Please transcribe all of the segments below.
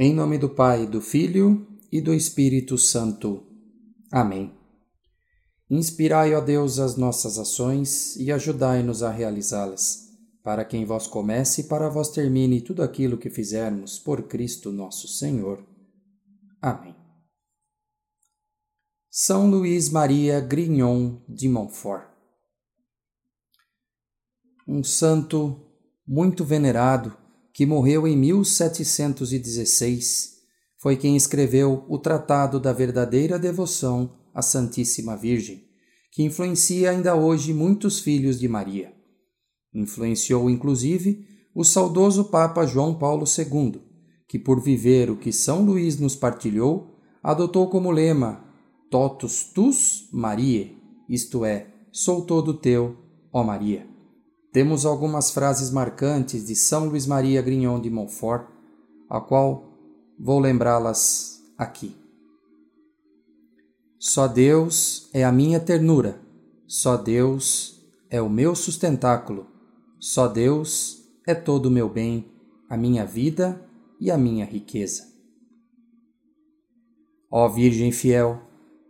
Em nome do Pai, do Filho e do Espírito Santo. Amém. Inspirai, ó Deus, as nossas ações e ajudai-nos a realizá-las, para que em vós comece e para vós termine tudo aquilo que fizermos por Cristo nosso Senhor. Amém. São Luís Maria Grignon de Montfort Um santo muito venerado que morreu em 1716, foi quem escreveu o Tratado da Verdadeira Devoção à Santíssima Virgem, que influencia ainda hoje muitos filhos de Maria. Influenciou, inclusive, o saudoso Papa João Paulo II, que, por viver o que São Luís nos partilhou, adotou como lema Totus tus Mariae, isto é, sou todo teu, ó Maria. Temos algumas frases marcantes de São Luís Maria Grignon de Montfort, a qual vou lembrá-las aqui. Só Deus é a minha ternura, só Deus é o meu sustentáculo, só Deus é todo o meu bem, a minha vida e a minha riqueza. Ó Virgem fiel,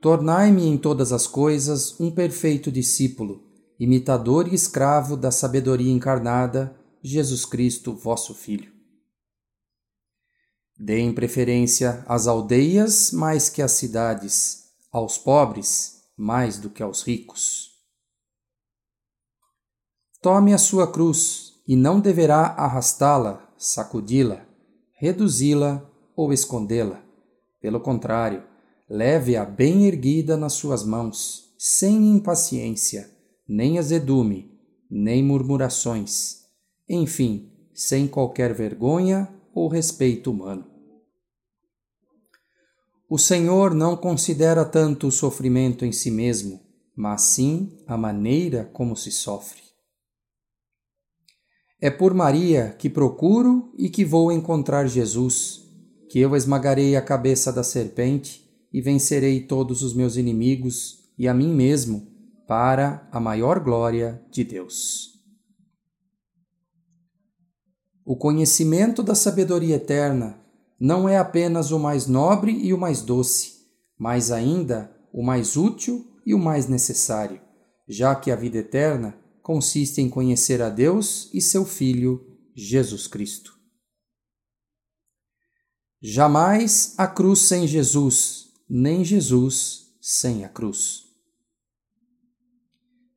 tornai-me em todas as coisas um perfeito discípulo imitador e escravo da sabedoria encarnada, Jesus Cristo, vosso Filho. Deem preferência às aldeias mais que às cidades, aos pobres mais do que aos ricos. Tome a sua cruz e não deverá arrastá-la, sacudi-la, reduzi-la ou escondê-la. Pelo contrário, leve-a bem erguida nas suas mãos, sem impaciência nem azedume, nem murmurações, enfim, sem qualquer vergonha ou respeito humano. O Senhor não considera tanto o sofrimento em si mesmo, mas sim a maneira como se sofre. É por Maria que procuro e que vou encontrar Jesus, que eu esmagarei a cabeça da serpente e vencerei todos os meus inimigos e a mim mesmo para a maior glória de Deus. O conhecimento da sabedoria eterna não é apenas o mais nobre e o mais doce, mas ainda o mais útil e o mais necessário, já que a vida eterna consiste em conhecer a Deus e seu Filho, Jesus Cristo. Jamais a cruz sem Jesus, nem Jesus sem a cruz.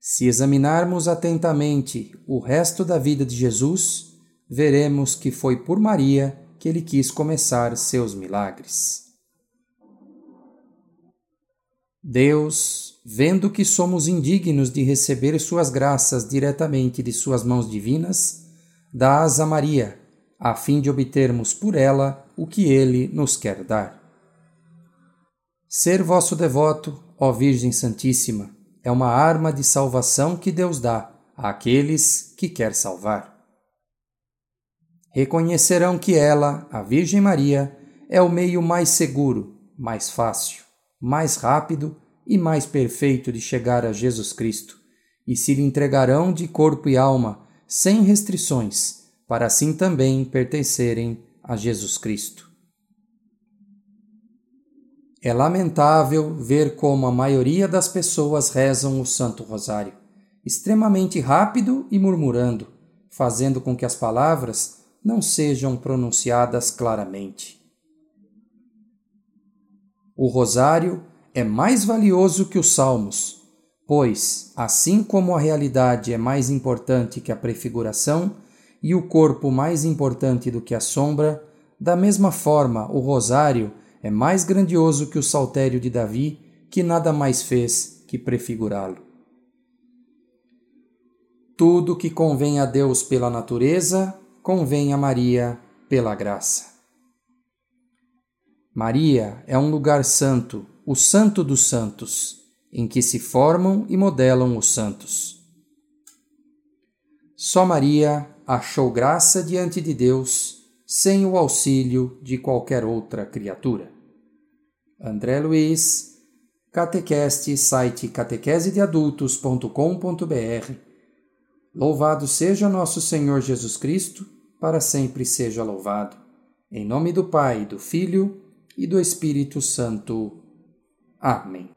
Se examinarmos atentamente o resto da vida de Jesus, veremos que foi por Maria que ele quis começar seus milagres. Deus, vendo que somos indignos de receber suas graças diretamente de suas mãos divinas, dá-as a Maria, a fim de obtermos por ela o que ele nos quer dar. Ser vosso devoto, ó Virgem Santíssima, é uma arma de salvação que Deus dá àqueles que quer salvar. Reconhecerão que ela, a Virgem Maria, é o meio mais seguro, mais fácil, mais rápido e mais perfeito de chegar a Jesus Cristo, e se lhe entregarão de corpo e alma, sem restrições, para assim também pertencerem a Jesus Cristo. É lamentável ver como a maioria das pessoas rezam o Santo Rosário, extremamente rápido e murmurando, fazendo com que as palavras não sejam pronunciadas claramente. O Rosário é mais valioso que os Salmos, pois, assim como a realidade é mais importante que a prefiguração e o corpo mais importante do que a sombra, da mesma forma o Rosário é mais grandioso que o saltério de Davi, que nada mais fez que prefigurá-lo. Tudo que convém a Deus pela natureza, convém a Maria pela graça. Maria é um lugar santo, o santo dos santos, em que se formam e modelam os santos. Só Maria achou graça diante de Deus sem o auxílio de qualquer outra criatura. André Luiz, Catequeste, site catequesedeadultos.com.br. Louvado seja nosso Senhor Jesus Cristo, para sempre seja louvado. Em nome do Pai, do Filho e do Espírito Santo. Amém.